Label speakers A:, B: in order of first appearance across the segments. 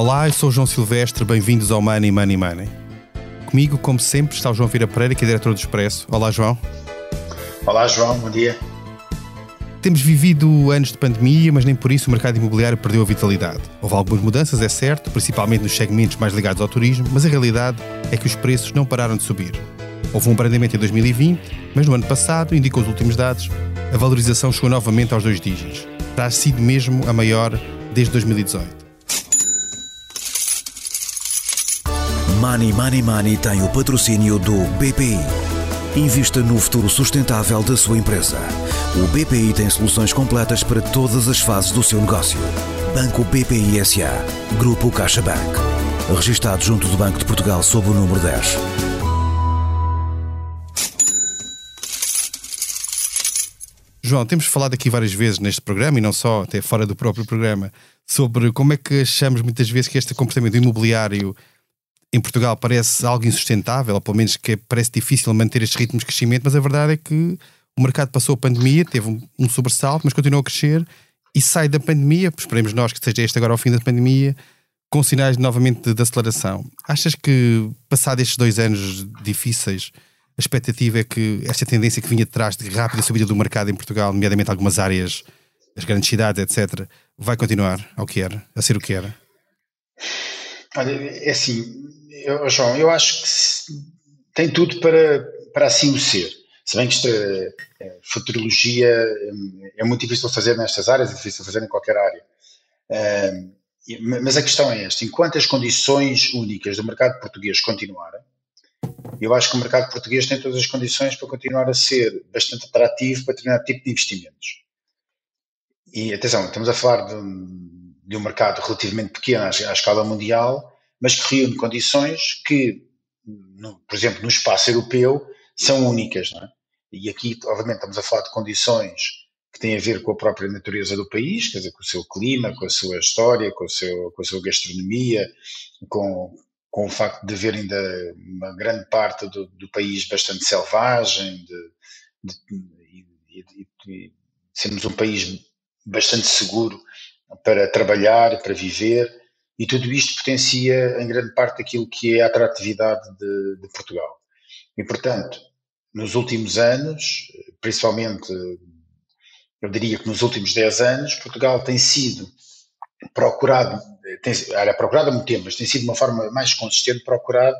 A: Olá, eu sou o João Silvestre, bem-vindos ao Money Money Money. Comigo, como sempre, está o João Vira Pereira, que é diretor do Expresso. Olá, João.
B: Olá, João, bom dia.
A: Temos vivido anos de pandemia, mas nem por isso o mercado imobiliário perdeu a vitalidade. Houve algumas mudanças, é certo, principalmente nos segmentos mais ligados ao turismo, mas a realidade é que os preços não pararam de subir. Houve um abrandamento em 2020, mas no ano passado, indicam os últimos dados, a valorização chegou novamente aos dois dígitos. Terá sido mesmo a maior desde 2018.
C: Money Money Money tem o patrocínio do BPI. Invista no futuro sustentável da sua empresa. O BPI tem soluções completas para todas as fases do seu negócio. Banco BPI SA. Grupo CaixaBank. Registado junto do Banco de Portugal sob o número 10.
A: João, temos falado aqui várias vezes neste programa e não só, até fora do próprio programa, sobre como é que achamos muitas vezes que este comportamento imobiliário em Portugal parece algo insustentável, ou pelo menos que parece difícil manter estes ritmos de crescimento, mas a verdade é que o mercado passou a pandemia, teve um, um sobressalto, mas continuou a crescer e sai da pandemia, esperemos nós que seja este agora ao fim da pandemia, com sinais novamente de, de aceleração. Achas que, passados estes dois anos difíceis, a expectativa é que esta tendência que vinha de trás de rápida subida do mercado em Portugal, nomeadamente algumas áreas, as grandes cidades, etc., vai continuar ao que era, a ser o que era?
B: Olha, é assim, eu, João, eu acho que tem tudo para, para assim o ser. Se bem que esta é, futurologia é, é muito difícil fazer nestas áreas, é difícil fazer em qualquer área. É, mas a questão é esta: enquanto as condições únicas do mercado português continuarem, eu acho que o mercado português tem todas as condições para continuar a ser bastante atrativo para determinado tipo de investimentos. E atenção, estamos a falar de um, de um mercado relativamente pequeno à, à escala mundial, mas que reúne condições que, no, por exemplo, no espaço europeu, são únicas. É? E aqui, obviamente, estamos a falar de condições que têm a ver com a própria natureza do país, quer dizer, com o seu clima, com a sua história, com, o seu, com a sua gastronomia, com, com o facto de haver ainda uma grande parte do, do país bastante selvagem, de, de, de, de, sermos um país bastante seguro para trabalhar, para viver, e tudo isto potencia em grande parte aquilo que é a atratividade de, de Portugal. E, portanto, nos últimos anos, principalmente, eu diria que nos últimos 10 anos, Portugal tem sido procurado, tem, era procurado há muito tempo, mas tem sido de uma forma mais consistente procurado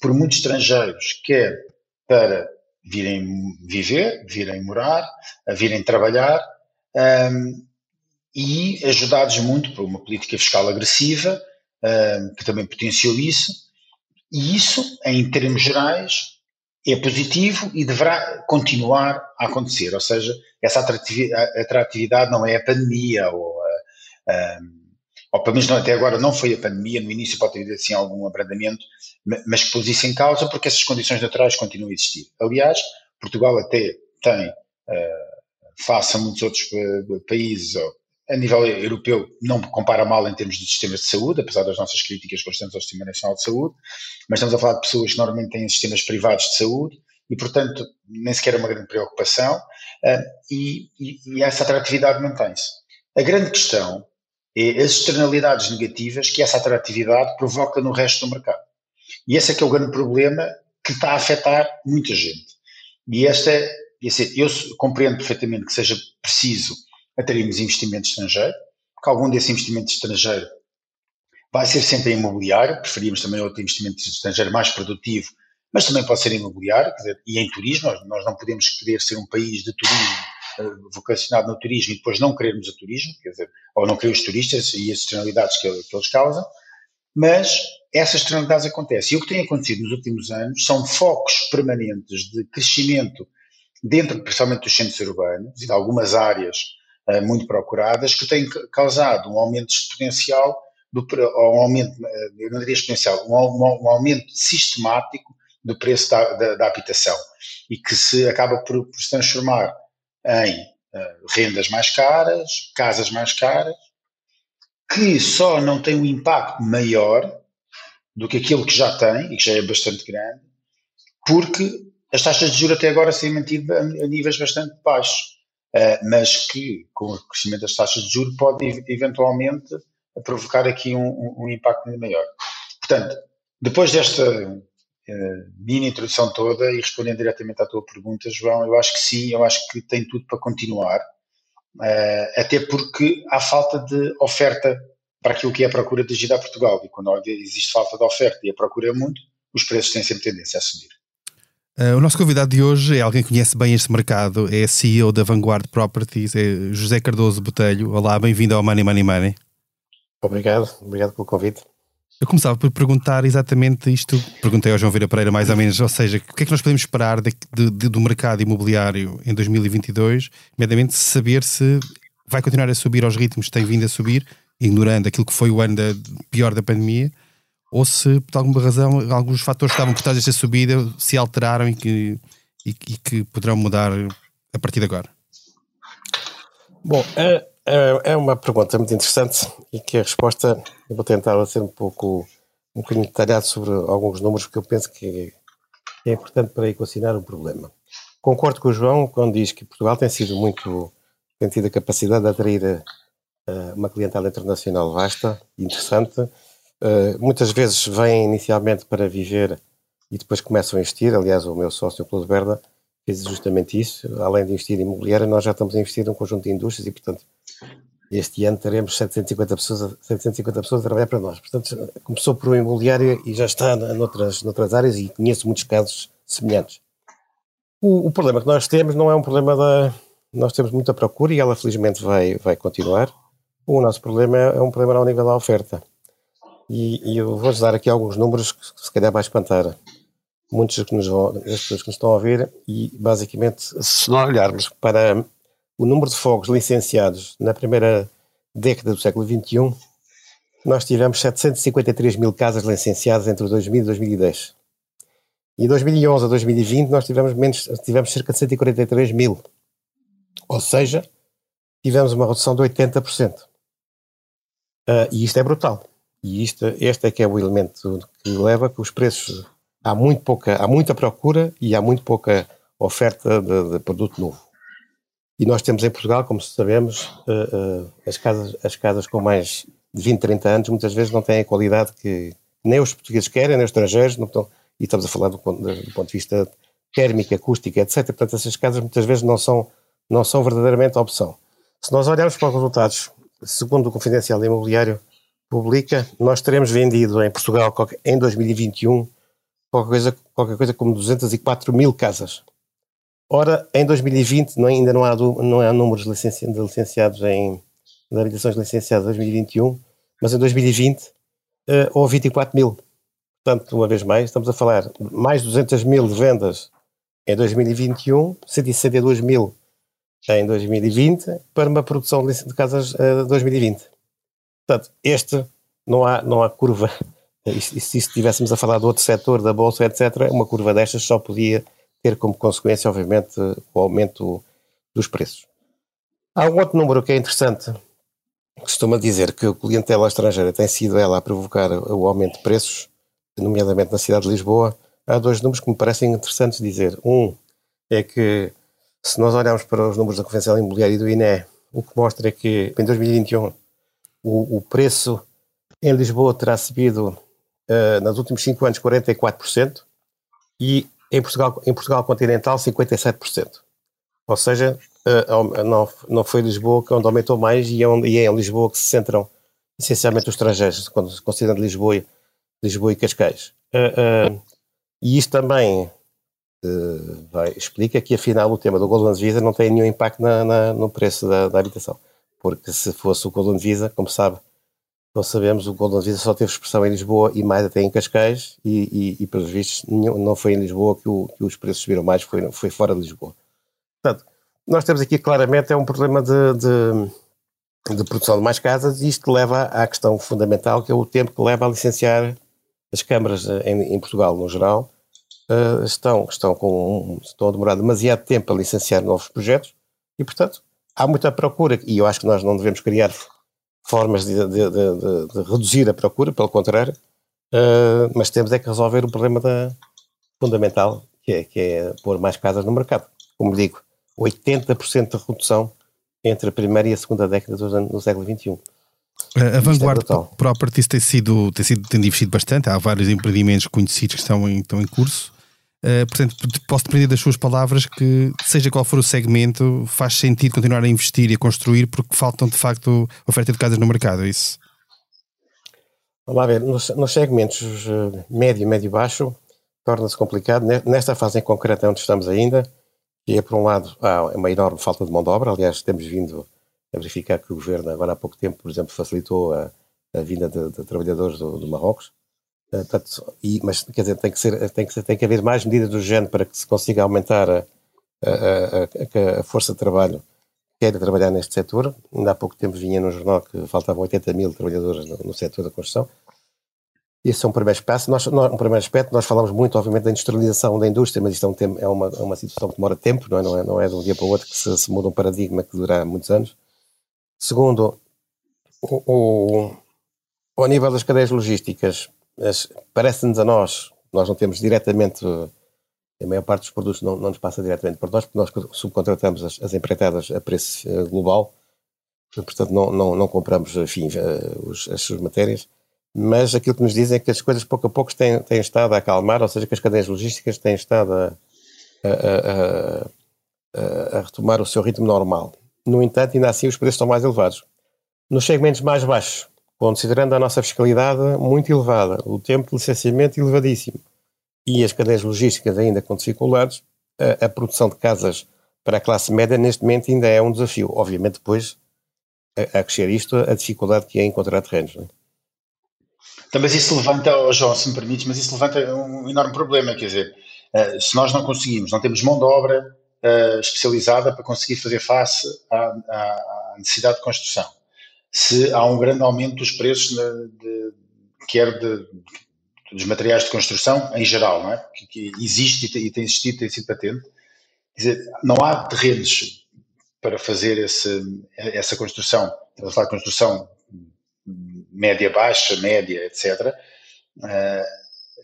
B: por muitos estrangeiros, quer para virem viver, virem morar, virem trabalhar, um, e ajudados muito por uma política fiscal agressiva, uh, que também potenciou isso, e isso, em termos gerais, é positivo e deverá continuar a acontecer, ou seja, essa atratividade não é a pandemia, ou, ou pelo menos não, até agora não foi a pandemia, no início pode havido assim algum abrandamento, mas que pôs isso em causa porque essas condições naturais continuam a existir. Aliás, Portugal até tem, uh, face a muitos outros países, a nível europeu não compara mal em termos de sistemas de saúde, apesar das nossas críticas constantes ao Sistema Nacional de Saúde, mas estamos a falar de pessoas que normalmente têm sistemas privados de saúde e, portanto, nem sequer é uma grande preocupação uh, e, e, e, essa atratividade mantém-se. A grande questão é as externalidades negativas que essa atratividade provoca no resto do mercado. E esse é que é o grande problema que está a afetar muita gente. E esta, esse, eu compreendo perfeitamente que seja preciso atrairmos investimento estrangeiro, que algum desse investimento estrangeiro vai ser sempre em imobiliário, preferimos também outro investimento estrangeiro mais produtivo, mas também pode ser imobiliário, dizer, e em turismo, nós, não podemos querer ser um país de turismo, uh, vocacionado no turismo e depois não querermos o turismo, quer dizer, ou não querer os turistas e as externalidades que, eles causam, mas essas externalidades acontecem. E o que tem acontecido nos últimos anos são focos permanentes de crescimento dentro, principalmente dos centros urbanos e de algumas áreas muito procuradas, que têm causado um aumento exponencial, do, um aumento, uh, eu não diria exponencial, um, um, um aumento sistemático do preço da, da, da, habitação e que se acaba por, por se transformar em uh, rendas mais caras, casas mais caras, que só não tem um impacto maior do que aquilo que já tem, e que já é bastante grande, porque as taxas de juros até agora têm mantido a, a níveis bastante baixos. Eh, mas que com o crescimento das taxas de juros pode eventualmente provocar aqui um, um, impacto maior. Portanto, depois desta uh, mini introdução toda e respondendo diretamente à tua pergunta, João, eu acho que sim, eu acho que tem tudo para continuar, uh, até porque há falta de oferta para aquilo que é a procura dirigida a Portugal. E quando existe falta de oferta e a procura é muito, os preços têm sempre tendência a subir.
A: Uh, o nosso convidado de hoje é alguém que conhece bem este mercado, é CEO da Vanguard Properties, é José Cardoso Botelho. Olá, bem-vindo ao Money Money Money.
D: Obrigado, obrigado pelo convite.
A: Eu começava por perguntar exatamente isto, perguntei ao João Vieira Pereira mais ou menos, ou seja, o que é que nós podemos esperar de, de, de, do mercado imobiliário em 2022, imediatamente saber se vai continuar a subir aos ritmos que tem vindo a subir, ignorando aquilo que foi o ano da, pior da pandemia, ou se por alguma razão alguns fatores que estavam por trás desta subida se alteraram e que, e, e que poderão mudar a partir de agora?
D: Bom, é, é, é, uma pergunta muito interessante e que a resposta eu vou tentar ser um pouco um bocadinho detalhado sobre alguns números porque eu penso que é importante para equacionar o problema. Concordo com o João quando diz que Portugal tem sido muito tem tido a capacidade de atrair uh, uma clientela internacional vasta, interessante. Uh, muitas vezes vêm inicialmente para viver e depois começam a investir. Aliás, o meu sócio, Claude Berda, fez justamente isso. Além de investir em imobiliária, nós já estamos a investir num conjunto de indústrias e, portanto, este ano teremos 750 pessoas, 750 pessoas a trabalhar para nós. Portanto, começou por um imobiliário e já está noutras, noutras áreas e conheço muitos casos semelhantes. O, o, problema que nós temos não é um problema da. Nós temos muita procura e ela felizmente vai, vai continuar. O nosso problema é um problema ao nível da oferta. E, e eu vou-vos dar aqui alguns números que se calhar vai espantar muitos que nos pessoas que nos estão a ouvir e basicamente se nós olharmos para o número de fogos licenciados na primeira década do século XXI, nós tivemos 753 mil casas licenciadas entre 2000 e 2010. E 2011 a 2020 nós tivemos, menos, tivemos cerca de 143 mil. Ou seja, tivemos uma redução de 80%. Uh, e isto é brutal. E isto, este é que é o elemento que leva que os preços. Há, muito pouca, há muita procura e há muito pouca oferta de, de produto novo. E nós temos em Portugal, como sabemos, uh, uh, as, casas, as casas com mais de 20, 30 anos muitas vezes não têm a qualidade que nem os portugueses querem, nem os estrangeiros, estão, e estamos a falar do, do ponto de vista térmico, acústico, etc. Portanto, essas casas muitas vezes não são, não são verdadeiramente a opção. Se nós olharmos para os resultados segundo o Confidencial Imobiliário publica, nós teremos vendido em Portugal em 2021 qualquer coisa, qualquer coisa como 204 mil casas. Ora, em 2020 não, ainda não há, não há números de, licenci, de licenciados em de habitações licenciadas em 2021, mas em 2020 uh, houve 24 mil. Portanto, uma vez mais, estamos a falar mais de 200 mil de vendas em 2021, 162 mil em 2020 para uma produção de casas em uh, 2020. Portanto, este não há, não há curva. E, se estivéssemos a falar de outro setor, da bolsa, etc., uma curva destas só podia ter como consequência, obviamente, o aumento dos preços. Há um outro número que é interessante. Costuma dizer que a clientela estrangeira tem sido ela a provocar o aumento de preços, nomeadamente na cidade de Lisboa. Há dois números que me parecem interessantes dizer. Um é que se nós olharmos para os números da Convenção Imobiliária e do INE, o que mostra é que em 2021 o, o preço em Lisboa terá subido uh, nos últimos 5 anos 44% e em Portugal, em Portugal continental 57%. Ou seja, uh, não, não foi Lisboa que onde aumentou mais e é, onde, e é em Lisboa que se centram essencialmente os estrangeiros, quando se considerando Lisboa, Lisboa e Cascais. Uh, e isto também uh, vai, explica que afinal o tema do Golden Visa não tem nenhum impacto na, na, no preço da, da, habitação. Porque se fosse o Golden Visa, como sabe, nós sabemos, o Golden Visa só teve expressão em Lisboa e mais até em Cascais e, e, e pelos vistos nenhum, não foi em Lisboa que, o, que, os preços subiram mais, foi, foi fora de Lisboa. Portanto, nós temos aqui claramente é um problema de, de, de produção de mais casas e isto leva à questão fundamental que é o tempo que leva a licenciar as câmaras em, em Portugal no geral uh, estão, estão, com, estão a demorar demasiado tempo a licenciar novos projetos e, portanto, há muita procura e eu acho que nós não devemos criar formas de, de, de, de reduzir a procura, pelo contrário, uh, mas temos é que resolver o problema da, fundamental, que é, que é pôr mais casas no mercado. Como digo, 80% de redução entre a primeira e a segunda década do, do século XXI.
A: A, a Vanguard é Properties tem sido, tem sido tem investido bastante, há vários empreendimentos conhecidos que estão em, estão em curso. Uh, portanto, posso depender das suas palavras que, seja qual for o segmento, faz sentido continuar a investir e a construir porque faltam de facto oferta de casas no mercado, é isso?
D: Vamos lá ver, nos, nos segmentos médio, médio e baixo, torna-se complicado. Nesta fase em concreto é onde estamos ainda, que é, por um lado, há uma enorme falta de mão de obra. Aliás, temos vindo a verificar que o governo, agora há pouco tempo, por exemplo, facilitou a, a vinda de, de trabalhadores do, do Marrocos. Uh, portanto, e, mas, quer dizer, tem que, ser, tem, que ser, tem que haver mais medidas do género para que se consiga aumentar a, a, a, a força de trabalho que queira trabalhar neste setor. Ainda há pouco tempo vinha no jornal que faltavam 80 mil trabalhadores no, no setor da construção. Esse é um primeiro espaço. Nós, nós, um primeiro aspecto, nós falamos muito, obviamente, da industrialização da indústria, mas isto é, um é, uma, é uma situação que demora tempo, não é? Não é, não é de um dia para o outro que se, se muda um paradigma que dura muitos anos. Segundo, o, o, ao nível das cadeias logísticas, parece-nos a nós, nós não temos diretamente, a maior parte dos produtos não, não nos passa diretamente por nós, porque nós subcontratamos as, as empreitadas a preço eh, global, portanto não, não, não compramos enfim, eh, os, as suas matérias, mas aquilo que nos dizem é que as coisas pouco a pouco têm, têm estado a acalmar, ou seja, que as cadeias logísticas têm estado a, a, a, a retomar o seu ritmo normal. No entanto, ainda assim os preços estão mais elevados. Nos segmentos mais baixos, considerando a nossa fiscalidade muito elevada, o tempo de licenciamento elevadíssimo e as cadeias logísticas ainda com dificuldades, a, a, produção de casas para a classe média neste momento ainda é um desafio. Obviamente, depois, a, a crescer isto, a dificuldade que é encontrar terrenos. Não é?
B: Então, mas isso levanta, oh João, se me permites, mas isso levanta um enorme problema, quer dizer, uh, se nós não conseguimos, não temos mão de obra uh, especializada para conseguir fazer face à, à, necessidade de construção, se há um grande aumento dos preços, de, quer de, dos materiais de construção em geral, não é? que, que existe e tem, existido, tem sido patente, dizer, não há terrenos para fazer esse, essa construção, estamos a falar de construção média baixa, média, etc. Uh,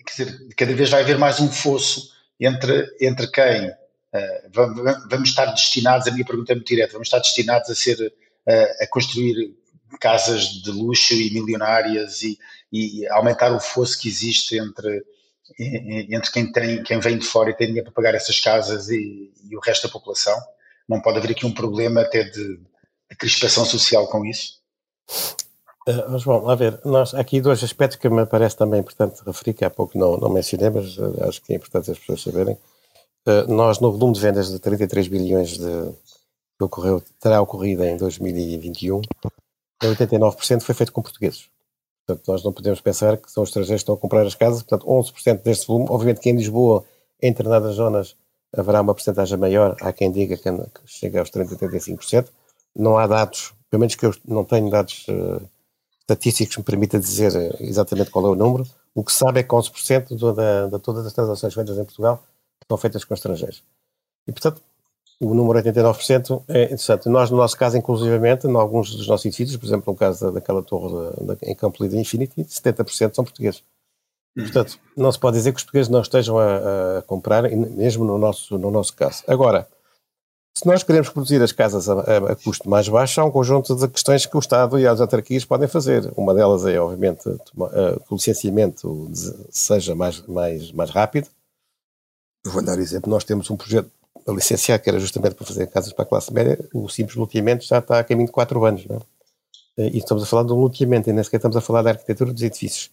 B: quer dizer, cada vez vai haver mais um fosso entre, entre quem Uh, vamos estar destinados, a minha pergunta é muito direta, vamos estar destinados a ser, uh, a construir casas de luxo e milionárias e, e, aumentar o fosso que existe entre, entre quem, tem, quem vem de fora e tem dinheiro para pagar essas casas e, e o resto da população. Não pode haver aqui um problema até de, de crispação social com isso?
D: Uh, João, a ver, nós, há aqui dois aspectos que me parece também importante referir, que há pouco não, não mencionei, mas uh, acho que é importante as pessoas saberem. Uh, nós, no volume de vendas de 33 bilhões de, que ocorreu, terá ocorrido em 2021, 89% foi feito com portugueses. Portanto, nós não podemos pensar que são os estrangeiros que estão a comprar as casas, portanto, 11% deste volume. Obviamente que em Lisboa, em determinadas zonas, haverá uma porcentagem maior, há quem diga que, chega aos 30, 35%. Não há dados, pelo menos que eu não tenho dados uh, estatísticos me permita dizer eh, exatamente qual é o número. O que se sabe é que 11% de, de todas as transações feitas em Portugal são feitas com estrangeiros. E, portanto, o número 89% é interessante. Nós, no nosso caso, inclusivamente, em alguns dos nossos edifícios, por exemplo, no caso daquela torre de, de, em Campo Lido Infinity, 70% são portugueses. Hum. Portanto, não se pode dizer que os portugueses não estejam a, a comprar, mesmo no nosso, no nosso caso. Agora, se nós queremos produzir as casas a, a, a, custo mais baixo, há um conjunto de questões que o Estado e as autarquias podem fazer. Uma delas é, obviamente, que o licenciamento seja mais, mais, mais rápido. vou dar exemplo, nós temos um projeto a licenciar que era justamente para fazer casas para a classe média, o simples loteamento já está a caminho de 4 anos. Não é? E estamos a falar de um loteamento, e nem sequer estamos a falar da arquitetura dos edifícios.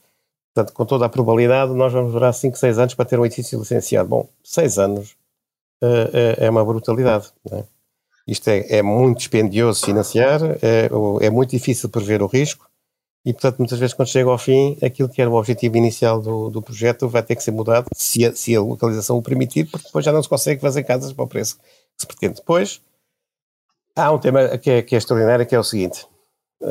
D: Portanto, com toda a probabilidade, nós vamos durar 5, 6 anos para ter um edifício licenciado. Bom, 6 anos é, é uma brutalidade. É? Isto é, é, muito dispendioso financiar, é, é, muito difícil prever o risco e, portanto, muitas vezes quando chega ao fim, aquilo que era o objetivo inicial do, do projeto vai ter que ser mudado se a, se a, localização o permitir, porque depois já não se consegue fazer casas para o preço que se pretende. Depois, há um tema que é, que é extraordinário, que é o seguinte.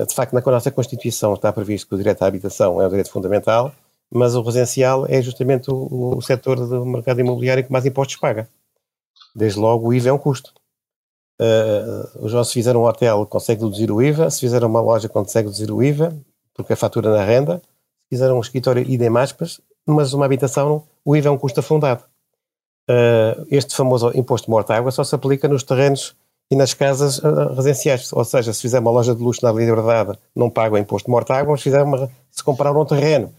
D: De facto, na nossa Constituição está previsto que o direito à habitação é um direito fundamental, mas o residencial é justamente o, o setor do mercado imobiliário que mais impostos paga. Desde logo, o IVA é um custo. Uh, os se fizeram um hotel, consegue reduzir o IVA. Se fizeram uma loja, consegue reduzir o IVA, porque é fatura na renda. Se fizeram um escritório, idem aspas. Mas uma habitação, o IVA é um custo afundado. Uh, este famoso imposto de morta-água só se aplica nos terrenos e nas casas uh, residenciais. Ou seja, se fizer uma loja de luxo na Liberdade, não paga o imposto de mortágua, mas se, fizer uma, se comprar um terreno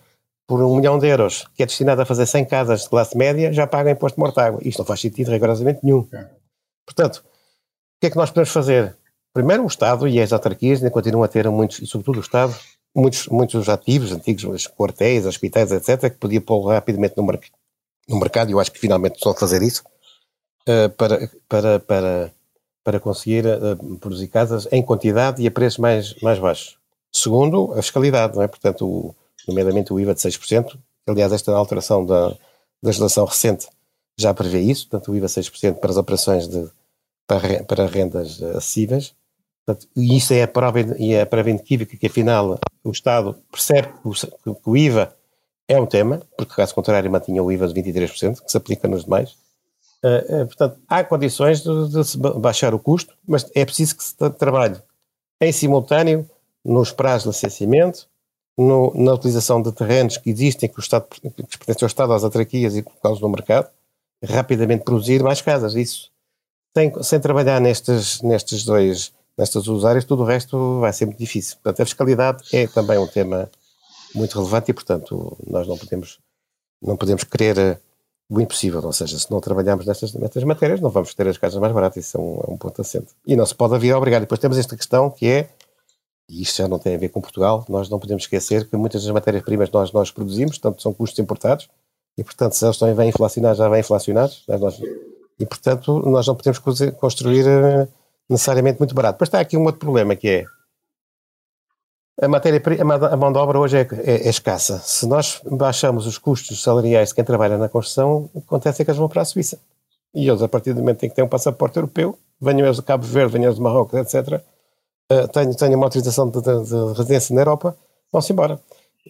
D: por um milhão de euros, que é destinado a fazer 100 casas de classe média, já paga imposto de mortágua. Isto não faz sentido rigorosamente nenhum. Portanto, o que é que nós podemos fazer? Primeiro, o Estado e as autarquias ainda continuam a ter muitos, e sobretudo o Estado, muitos, muitos ativos, antigos quartéis, hospitais, etc., que podia pôr rapidamente no, no mercado, e eu acho que finalmente estão a fazer isso, uh, para, para, para, para conseguir uh, produzir casas em quantidade e a preços mais, mais baixos. Segundo, a fiscalidade, não é? Portanto, o, nomeadamente o IVA de 6%. Aliás, esta alteração da, da legislação recente já prevê isso, portanto, o IVA 6% para as operações de, para, para rendas acessíveis. Portanto, e isso é a prova, e é a prova inequívoca que, afinal, o Estado percebe que o, que o IVA é um tema, porque, caso contrário, mantinha o IVA de 23%, que se aplica nos demais. Uh, uh, portanto, há condições de, de, se baixar o custo, mas é preciso que se trabalhe em simultâneo nos prazos de licenciamento, no, na utilização de terrenos que existem, que, o Estado, que pertencem ao Estado, às autarquias e colocá-los no mercado, rapidamente produzir mais casas. Isso, sem, sem trabalhar nestes, nestes dois, nestas duas áreas, tudo o resto vai ser muito difícil. Portanto, a fiscalidade é também um tema muito relevante e, portanto, nós não podemos, não podemos querer eh, o impossível, ou seja, se não trabalharmos nestas, nestas matérias, não vamos ter as casas mais baratas, isso é um, é um ponto assente. E não se pode vir a obrigar. E depois temos esta questão que é e isto já não tem a ver com Portugal, nós não podemos esquecer que muitas das matérias-primas nós, nós produzimos, portanto, são custos importados, e, portanto, se eles estão bem inflacionados, já vêm inflacionados, nós, e, portanto, nós não podemos construir eh, necessariamente muito barato. Depois está aqui um outro problema, que é a, matéria, a mão de obra hoje é, é, é, escassa. Se nós baixamos os custos salariais de quem trabalha na construção, acontece é que eles vão para a Suíça. E eles, a partir do momento em que têm um passaporte europeu, venham eles do Cabo Verde, venham eles do Marrocos, etc., uh, tenho, tenho uma autorização de, de, de residência na Europa, vão-se embora.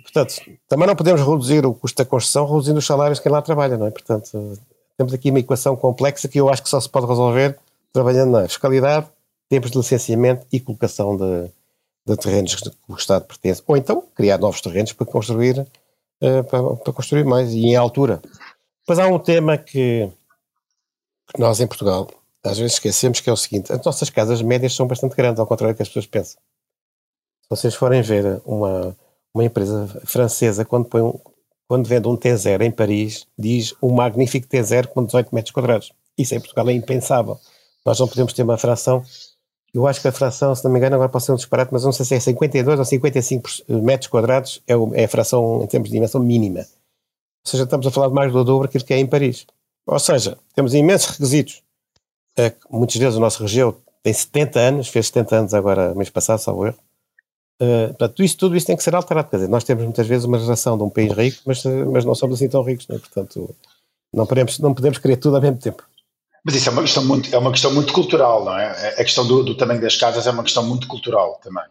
D: portanto, também não podemos reduzir o custo da construção reduzindo os salários de quem lá trabalha, não é? Portanto, temos aqui uma equação complexa que eu acho que só se pode resolver trabalhando na fiscalidade, tempos de licenciamento e colocação de, de terrenos que o Estado pertence. Ou então criar novos terrenos para construir, uh, para, para, construir mais e em altura. Mas há um tema que, que nós em Portugal às vezes esquecemos que é o seguinte: as nossas casas médias são bastante grandes, ao contrário do que as pessoas pensam. Se vocês forem ver uma, uma empresa francesa, quando, põe um, quando vende um T0 em Paris, diz um magnífico T0 com 18 metros quadrados. Isso em Portugal é impensável. Nós não podemos ter uma fração. Eu acho que a fração, se não me engano, agora pode ser um disparate, mas não sei se é 52 ou 55 metros quadrados, é, é a fração em termos de dimensão mínima. Ou seja, estamos a falar de mais do dobro daquilo que é em Paris. Ou seja, temos imensos requisitos é muitos deles o nosso região tem 70 anos, fez 70 anos agora, mês passado, salvo erro. Uh, portanto, isso, tudo isso tem que ser alterado. Quer dizer, nós temos muitas vezes uma geração de um país rico, mas, mas não somos assim tão ricos, né? portanto, não podemos, não podemos querer tudo ao mesmo tempo.
B: Mas isso é uma questão muito, é uma questão muito cultural, não é? A questão do, do tamanho das casas é uma questão muito cultural também.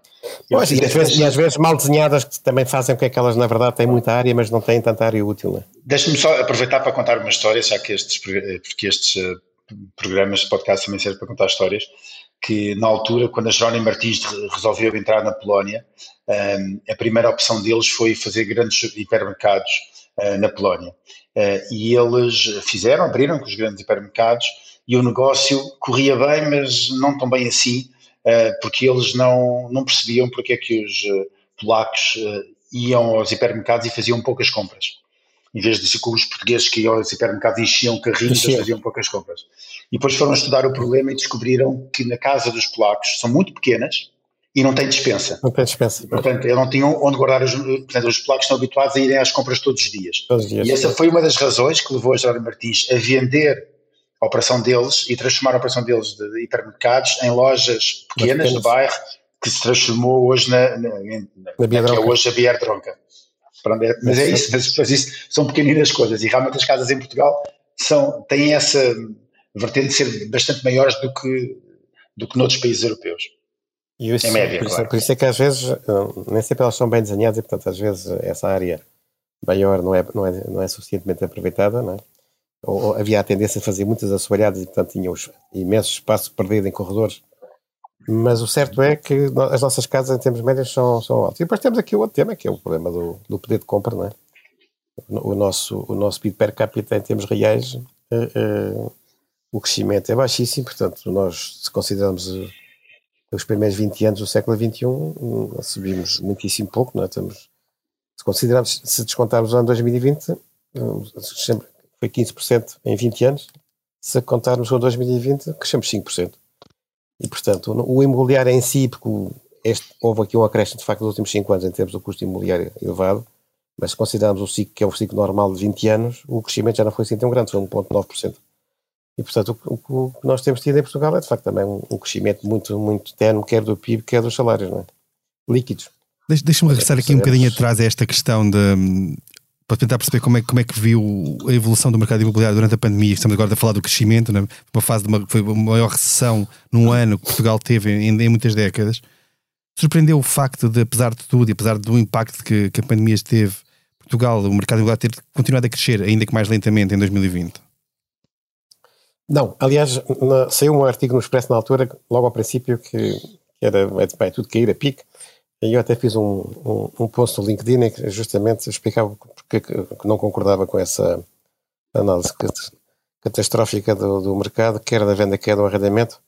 D: Pois, e, às vezes, e às vezes mal desenhadas que também fazem com que elas, na verdade, têm muita área, mas não têm tanta área útil. Né?
B: Deixa-me só aproveitar para contar uma história, já que estes, porque estes eh, programas de podcast também servem para contar histórias, que na altura, quando a Jerónimo Martins resolveu entrar na Polónia, um, a primeira opção deles foi fazer grandes hipermercados uh, na Polónia. E eles fizeram, abriram com os grandes hipermercados e o negócio corria bem, mas não tão bem assim, uh, porque eles não, não percebiam porque é que os polacos iam aos hipermercados e faziam poucas compras em vez de com os portugueses que iam ao supermercado enchiam carrinhos, eles faziam poucas compras. E depois foram estudar o problema e descobriram que na casa dos polacos são muito pequenas e não têm dispensa.
D: Não têm dispensa.
B: Portanto, eles não tinham onde guardar os. Portanto, os polacos estão habituados a irem às compras todos os dias. Todos os dias e essa foi uma das razões que levou a Jorge Martins a vender a operação deles e transformar a operação deles de hipermercados em lojas pequenas no bairro que se transformou hoje na, na, na, na que é hoje a Bier Dronca. Pronto, é, mas é isso, mas, mas isso são pequeninas coisas e realmente as casas em Portugal são, têm essa vertente de ser bastante maiores do que, do que noutros países europeus.
D: E isso, em média, por, claro. isso, por isso é que às vezes, nem sempre elas são bem desenhadas e portanto às vezes essa área maior não é, não é, não é suficientemente aproveitada, não é? Ou, havia a tendência a fazer muitas assoalhadas e portanto tinha imenso espaço perdido em corredores mas o certo é que as nossas casas, em termos médios, são, são altas. E depois temos aqui o outro tema, que é o problema do, do poder de compra, não é? O nosso, o nosso PIB per capita, em termos reais, uh, uh, o crescimento é baixíssimo, portanto, nós, se considerarmos uh, os primeiros 20 anos do século XXI, um, subimos muitíssimo pouco, não é? Estamos, se considerarmos, se descontarmos o ano 2020, um, foi 15% em 20 anos, se contarmos o 2020, crescemos 5%. E, portanto, o imobiliário em si, porque este, houve aqui um acréscimo, de facto, nos últimos 5 anos em termos do custo imobiliário elevado, mas se considerarmos o ciclo, que é o ciclo normal de 20 anos, o crescimento já não foi assim tão grande, foi 1,9%. E, portanto, o, o, que nós temos tido em Portugal é, de facto, também um, um crescimento muito, muito tenue, quer do PIB, quer dos salários, não é? líquidos.
A: Deixa-me regressar aqui um bocadinho atrás a esta questão de, para tentar perceber como é, como é que viu a evolução do mercado imobiliário durante a pandemia. Estamos agora a falar do crescimento, né? uma fase de uma, foi a maior recessão num ano que Portugal teve em, em muitas décadas. Surpreendeu o facto de, apesar de tudo e apesar do impacto que, que a pandemia teve, Portugal, o mercado imobiliário, ter continuado a crescer, ainda que mais lentamente, em 2020?
D: Não, aliás, na, saiu um artigo no Expresso na altura, logo ao princípio, que, era é, tudo cair a pique e eu até fiz um, um, um post no LinkedIn em que justamente explicava porque que não concordava com essa análise catastrófica do, do mercado, quer da venda, quer do arrendamento.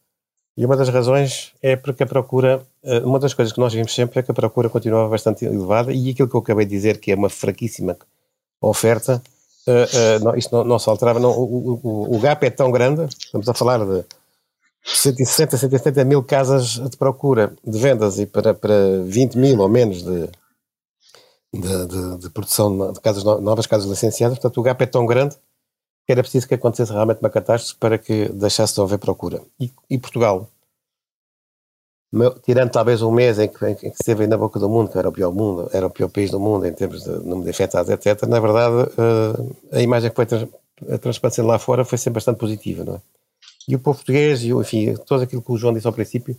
D: E uma das razões é porque a procura, eh, uma das coisas que nós vimos sempre é que a procura continuava bastante elevada e aquilo que eu acabei de dizer, que é uma fraquíssima oferta, uh, uh, não, isto não, não se alterava. Não, o, o, o gap é tão grande, estamos a falar de 160, 170 mil casas de procura de vendas e para, para 20 mil ou menos de, de, de, de produção de casas novas, casas licenciadas. Portanto, o gap é tão grande que era preciso que acontecesse realmente uma catástrofe para que deixasse de haver procura. E, e Portugal, tirando talvez um mês em que, em que esteve na boca do mundo, que era o pior mundo, era o pior país do mundo em termos de número de infectados, etc., na verdade, uh, a imagem que foi trans, transparecendo lá fora foi sempre bastante positiva, não é? E o povo português, e enfim, todo aquilo que o João disse ao princípio,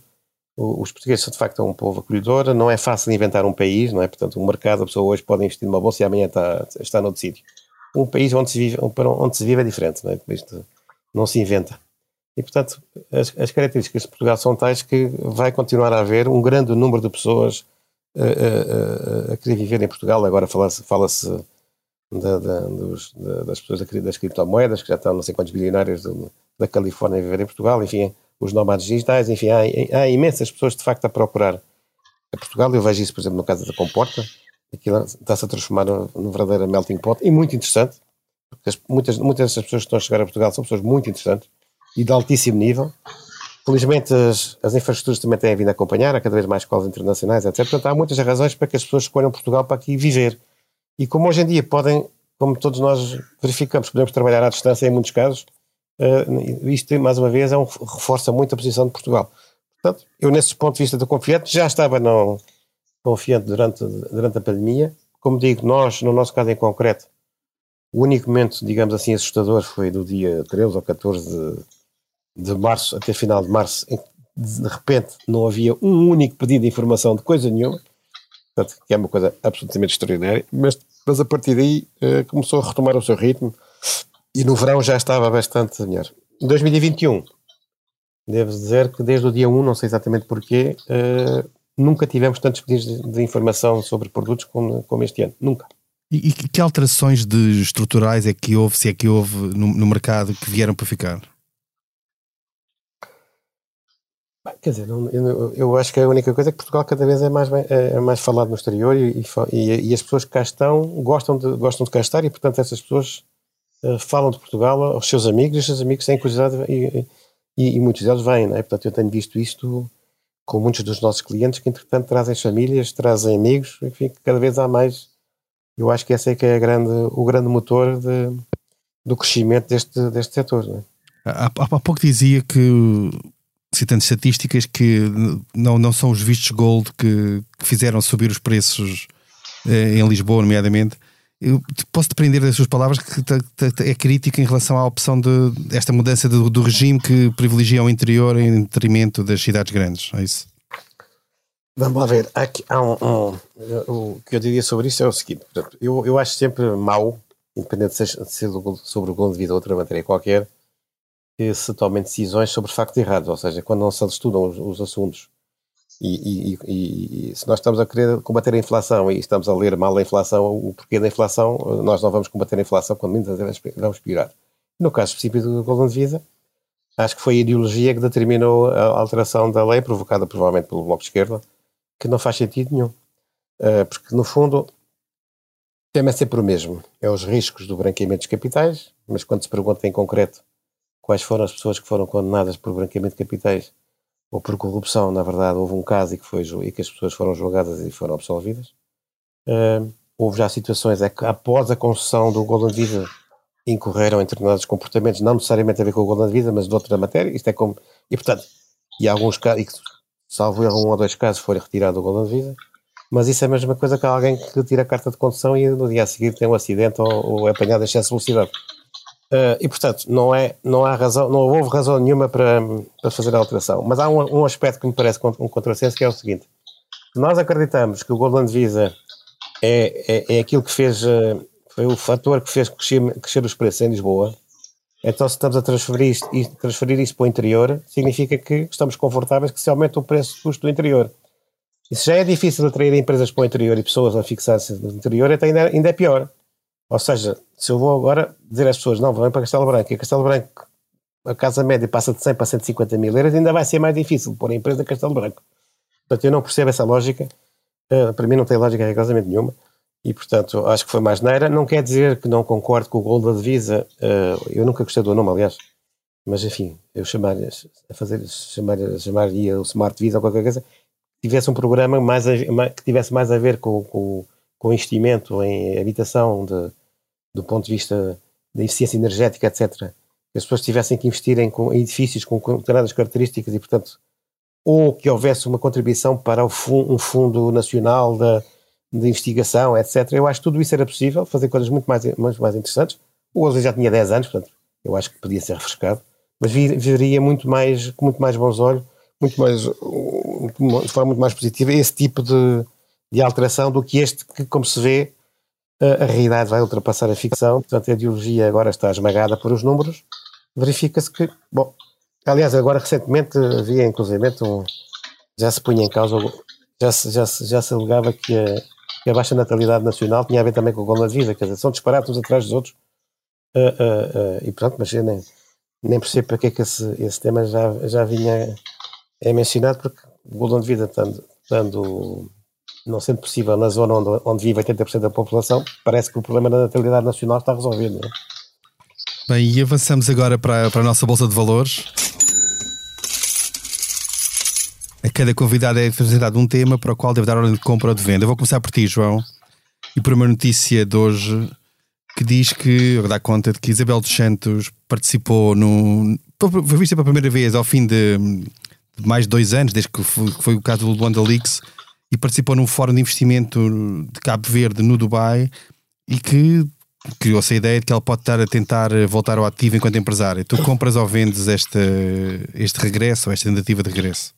D: os portugueses são de facto um povo acolhedor, não é fácil inventar um país, não é? Portanto, um mercado, a pessoa hoje pode investir numa bolsa e amanhã está, está noutro sítio. Um país onde se vive, onde se vive é diferente, não é? Isto não se inventa. E, portanto, as, as, características de Portugal são tais que vai continuar a haver um grande número de pessoas a, a, a, a querer viver em Portugal. Agora fala-se fala da, da, das pessoas das criptomoedas, que já estão não sei quantos bilionários da Califórnia a viver em Portugal, enfim, os nómadas digitais, enfim, há, há, imensas pessoas de facto a procurar a Portugal. Eu vejo isso, por exemplo, no caso da Comporta, aquilo está-se a transformar num verdadeiro melting pot e muito interessante, porque as, muitas, muitas dessas pessoas que estão a chegar a Portugal são pessoas muito interessantes e de altíssimo nível. Felizmente as, as infraestruturas também têm vindo a acompanhar, há cada vez mais escolas internacionais, etc. Portanto, há muitas razões para que as pessoas escolham Portugal para aqui viver. E como hoje em dia podem, como todos nós verificamos, podemos trabalhar à distância em muitos casos, uh, isto, mais uma vez, é um, reforça muito a posição de Portugal. Portanto, eu, nesse ponto de vista, estou confiante. Já estava não, confiante durante, durante a pandemia. Como digo, nós, no nosso caso em concreto, o único momento, digamos assim, assustador foi do dia 13 ou 14 de, de março até final de março, em que de repente não havia um único pedido de informação de coisa nenhuma, portanto, que é uma coisa absolutamente extraordinária, mas, mas a partir daí uh, começou a retomar o seu ritmo, e no verão já estava bastante melhor. Em 2021, devo dizer que desde o dia 1, não sei exatamente porquê, uh, nunca tivemos tantos pedidos de, de, informação sobre produtos como, como este ano. Nunca.
A: E, e, que alterações de estruturais é que houve, se é que houve no, no mercado que vieram para ficar?
D: Bem, quer dizer, não, eu, eu, acho que a única coisa é que Portugal cada vez é mais, bem, é, é mais falado no exterior e, e, e, as pessoas que cá estão gostam de, gostam de cá estar e, portanto, essas pessoas falam de Portugal aos seus amigos e os seus amigos têm curiosidade e, e, e, muitos deles vêm, é? Portanto, eu tenho visto isto com muitos dos nossos clientes que, entretanto, trazem famílias, trazem amigos, enfim, cada vez há mais. Eu acho que esse é que é grande, o grande motor de, do crescimento deste, deste setor. É?
A: há, há pouco dizia que, citando estatísticas, que não, não são os vistos gold que, que fizeram subir os preços eh, em Lisboa, nomeadamente, eu posso depender das suas palavras que é crítica em relação à opção de esta mudança do, do, regime que privilegia o interior em detrimento das cidades grandes, é isso?
D: Vamos lá ver, aqui, há um, um, o que eu diria sobre isso é o seguinte, portanto, eu, eu acho sempre mau, independente de ser, de ser sobre o vida ou outra matéria qualquer, que se tomem decisões sobre factos errados, ou seja, quando não se estudam os, os assuntos e, e, e, se nós estamos a querer combater a inflação e estamos a ler mal a inflação, o porquê da inflação, nós não vamos combater a inflação, quando menos vamos piorar. No caso específico do Golden Visa, acho que foi a ideologia que determinou a alteração da lei, provocada provavelmente pelo Bloco de Esquerda, que não faz sentido nenhum. Uh, porque, no fundo, o tema é sempre o mesmo. É os riscos do branqueamento dos capitais, mas quando se pergunta em concreto quais foram as pessoas que foram condenadas por branqueamento de capitais ou por corrupção, na verdade, houve um caso e que, foi, e que as pessoas foram julgadas e foram absolvidas. Uh, houve já situações é que após a concessão do Golden Visa incorreram em determinados comportamentos, não necessariamente a ver com o Golden Visa, mas de outra matéria. Isto é como. E portanto, e alguns casos, salvo erro, um ou dois casos foi retirado o Golden Visa, mas isso é a mesma coisa que alguém que tira a carta de condução e no dia a seguir tem um acidente ou, ou é apanhado em excesso de velocidade. Uh, e portanto, não, é, não há razão, não houve razão nenhuma para, para fazer a alteração. Mas há um, um aspecto que me parece um contrassenso que é o seguinte: se nós acreditamos que o Golden Visa é, é, é aquilo que fez, eh, foi o fator que fez crescer, crescer os preços em Lisboa, então, se estamos a transferir isto, transferir isto para o interior, significa que estamos confortáveis que se aumenta o preço do custo do interior. E se já é difícil atrair empresas para o interior e pessoas a fixar-se no interior, então ainda, ainda é pior. Ou seja, se eu vou agora dizer às pessoas, não, vão para Castelo Branco, e Castelo Branco, a casa média passa de 100 para 150 mil euros, ainda vai ser mais difícil pôr a empresa em Castelo Branco. Portanto, eu não percebo essa lógica. Uh, para mim não tem lógica rigorosamente nenhuma e, portanto, acho que foi mais neira. Não quer dizer que não concordo com o gol da divisa. Uh, eu nunca gostei do nome, aliás. Mas, enfim, eu chamar, a fazer, chamar, chamaria o Smart Visa ou qualquer coisa, tivesse um programa mais a, que tivesse mais a ver com, com, com investimento em habitação, de, do ponto de vista da eficiência energética, etc. Que as pessoas tivessem que investir em, edifícios com determinadas características e, portanto, ou que houvesse uma contribuição para um fundo nacional da de investigação, etc. Eu acho que tudo isso era possível, fazer coisas muito mais, muito mais interessantes. O Ozzy já tinha 10 anos, portanto, eu acho que podia ser refrescado, mas viria muito mais, com muito mais bons olhos, muito mais, de forma muito mais positiva, esse tipo de, de alteração do que este, que, como se vê, a, realidade vai ultrapassar a ficção, portanto, a ideologia agora está esmagada por os números. Verifica-se que, bom, aliás, agora recentemente havia, inclusive, um, já se punha em causa, já se, já se, já se alegava que a que a baixa natalidade nacional tinha a ver também com o gol na vida, quer dizer, são disparados uns atrás dos outros. Uh, uh, uh, e pronto, mas eu nem, nem percebo para que é que esse, esse tema já, já vinha é mencionado, porque o gol de vida, estando, estando, não sendo possível na zona onde, onde vive 80% da população, parece que o problema da natalidade nacional está resolvido. É?
A: Bem, e avançamos agora para, para a nossa Bolsa de Valores. A cada convidado é apresentado um tema para o qual deve dar ordem de compra ou de venda. Eu vou começar por ti, João, e por uma notícia de hoje que diz que, dá conta de que Isabel dos Santos participou no. Foi vista pela primeira vez ao fim de, de mais de dois anos, desde que foi, que foi o caso do Luanda Leaks, e participou num fórum de investimento de Cabo Verde, no Dubai, e que criou-se a ideia de que ela pode estar a tentar voltar ao ativo enquanto empresária. Tu compras ou vendes este, este regresso, esta tentativa de regresso?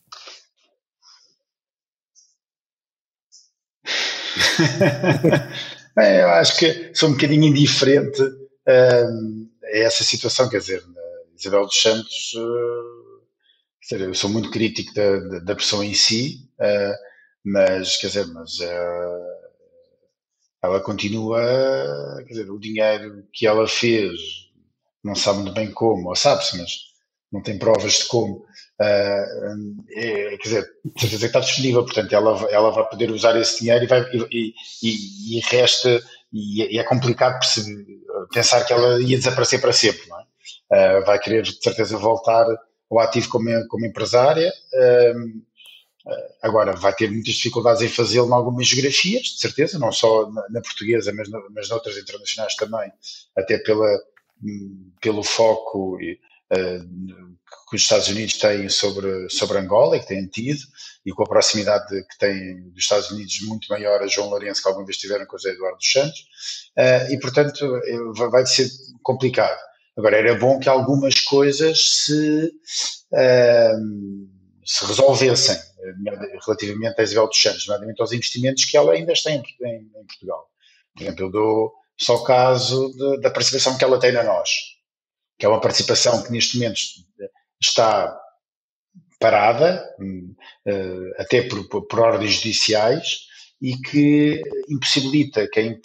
B: Bem, eu acho que sou um bocadinho indiferente uh, a essa situação, quer dizer, Isabel dos Santos, uh, dizer, eu sou muito crítico da, da, da pessoa em si, uh, mas, quer dizer, mas ela continua, quer dizer, o dinheiro que ela fez, não sabe muito bem como, ou sabe-se, mas não tem provas de como, Uh, é, quer dizer, certeza está disponível, portanto ela, ela vai poder usar esse dinheiro e, vai, e, e, e resta, e, é complicado perceber, pensar que ela ia desaparecer para sempre, não é? Uh, vai querer de certeza voltar ao ativo como, como empresária, uh, agora vai ter muitas dificuldades em fazê-lo em algumas geografias, de certeza, não só na, na portuguesa, mas, na, mas noutras internacionais também, até pela, pelo foco que os Estados Unidos têm sobre, sobre Angola e que têm tido, e com a proximidade que têm dos Estados Unidos muito maior a João Lourenço, que alguma vez tiveram com o José Eduardo dos Santos, uh, e portanto eh, vai ser complicado. Agora, era bom que algumas coisas se, uh, se resolvessem relativamente a Isabel dos Santos, nomeadamente aos investimentos que ela ainda tem em, em, Portugal. Por exemplo, eu dou só o caso de, da participação que ela tem na nós, que é uma participação que neste momento está parada, hum, eh, até por, por ordens judiciais, e que impossibilita que,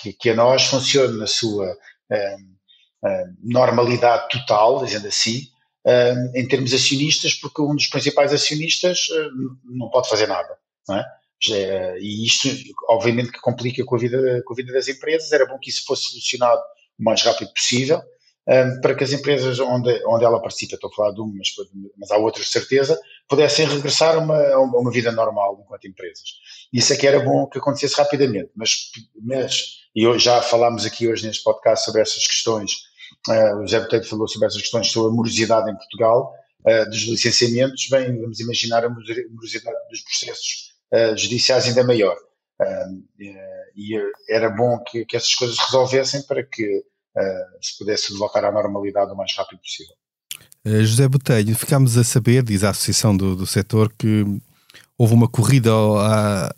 B: que, que a nós funcione na sua uh, uh, normalidade total, dizendo assim, em termos acionistas, porque um dos principais acionistas não pode fazer nada, não é? E isto, obviamente, que complica com a, vida, com a vida das empresas. Era bom que isso fosse solucionado o mais rápido possível, para que as empresas onde, onde ela participa, estou a falar de uma, mas, mas há outras certeza, pudessem regressar a uma, a uma vida normal enquanto empresas. Isso é que era bom que acontecesse rapidamente, mas, mas e já falámos aqui hoje neste podcast sobre essas questões, uh, o José Botelho falou sobre essas questões sobre a morosidade em Portugal, uh, dos licenciamentos, bem, vamos imaginar a morosidade dos processos uh, judiciais ainda maior. e era bom que, que essas coisas resolvessem para que se pudesse voltar à normalidade o mais rápido possível.
A: José Botelho, ficámos a saber, diz a Associação do, do Setor, que houve uma corrida a,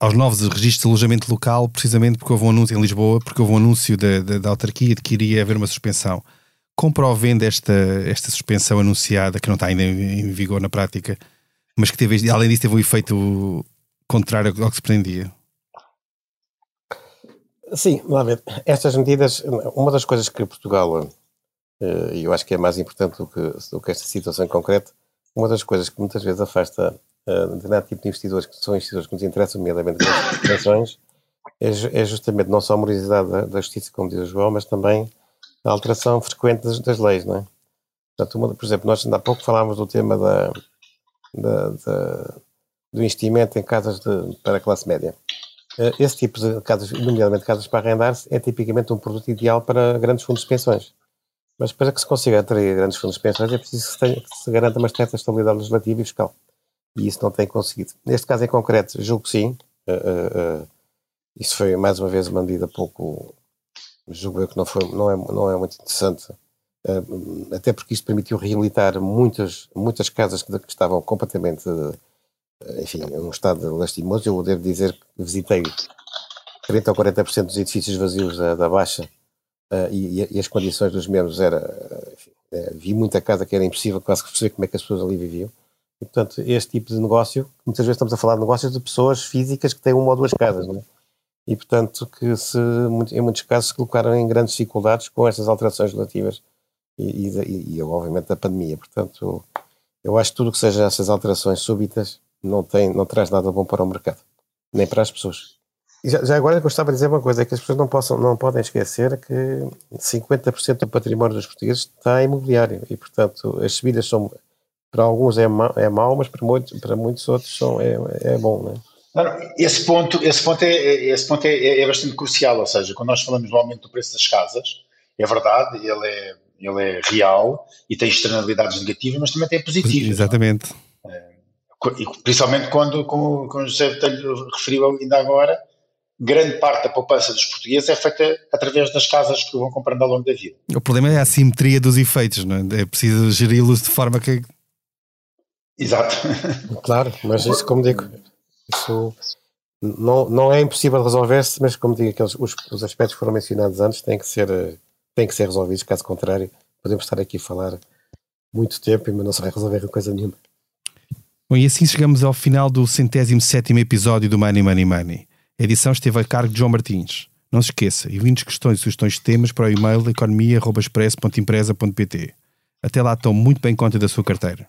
A: aos novos registros de alojamento local, precisamente porque houve um anúncio em Lisboa, porque houve um anúncio da, da, da autarquia de que iria haver uma suspensão. Vende esta, esta suspensão anunciada, que não está ainda em, em vigor na prática, mas que teve, além disso teve um efeito contrário ao que se pretendia?
D: Sim, ver. Estas medidas, uma das coisas que Portugal, eh, e eu acho que é mais importante do que, do que esta situação em concreto, uma das coisas que muitas vezes afasta uh, determinado tipo de investidores que são investidores que nos interessam, nomeadamente as pensões, é, é, justamente não só a morosidade da, da, justiça, como diz o João, mas também a alteração frequente das, das leis, não é? Portanto, uma, por exemplo, nós ainda há pouco falámos do tema da, da, da do investimento em casas de, para a classe média. Uh, esse tipo de casas, nomeadamente casas para arrendar-se, é tipicamente um produto ideal para grandes fundos de pensões. Mas para que se consiga atrair grandes fundos de pensões é preciso que se, tenha, que se garanta uma certa estabilidade legislativa e fiscal e isso não tem conseguido. Neste caso em concreto, julgo que sim. Uh, uh, isso foi mais uma vez uma medida pouco, julgo eu que não, foi, não, é, não é muito interessante, uh, até porque isto permitiu reabilitar muitas, muitas casas que, que estavam completamente, enfim, em um estado lastimoso. Eu devo dizer que visitei 30 ou 40% dos edifícios vazios da, da Baixa e, e, as condições dos mesmos era, enfim, vi muita casa que era impossível quase que perceber como é que as pessoas ali viviam. E, portanto, este tipo de negócio, muitas vezes estamos a falar de negócios de pessoas físicas que têm uma ou duas casas, não é? E, portanto, que se, em muitos casos se colocaram em grandes dificuldades com estas alterações relativas e, e, e, obviamente, a pandemia. Portanto, eu acho que tudo que seja essas alterações súbitas não, tem, não traz nada bom para o mercado, nem para as pessoas. Já, já agora gostava de dizer uma coisa, é que as pessoas não, possam, não podem esquecer que 50% do património dos portugueses está imobiliário e, portanto, as subidas são para alguns é, ma é mau, mas para muitos, para muitos outros são, é, é bom, é?
B: Não, esse ponto, esse ponto, é, é, esse ponto é, é, bastante crucial, ou seja, quando nós falamos do aumento do preço das casas, é verdade, ele é, ele é real e tem externalidades negativas, mas também tem positivas.
A: Exatamente.
B: É, principalmente quando, como, como o José referiu ainda agora, grande parte da poupança dos portugueses é feita através das casas que vão comprando ao longo da vida.
A: O problema é a assimetria dos efeitos, não é? É preciso geri-los de forma que
B: Exato.
D: Claro, mas isso, como digo, isso não, não é impossível resolver-se, mas como digo, aqueles, os, os aspectos que foram mencionados antes têm que, ser, têm que ser resolvidos, caso contrário, podemos estar aqui a falar muito tempo, mas não se vai resolver coisa nenhuma.
A: Bom, e assim chegamos ao final do centésimo sétimo episódio do Money Money Money. A edição esteve a cargo de João Martins. Não se esqueça, enviem questões e sugestões de temas para o e-mail economia.express.empresa.pt. Até lá, tome muito bem conta da sua carteira.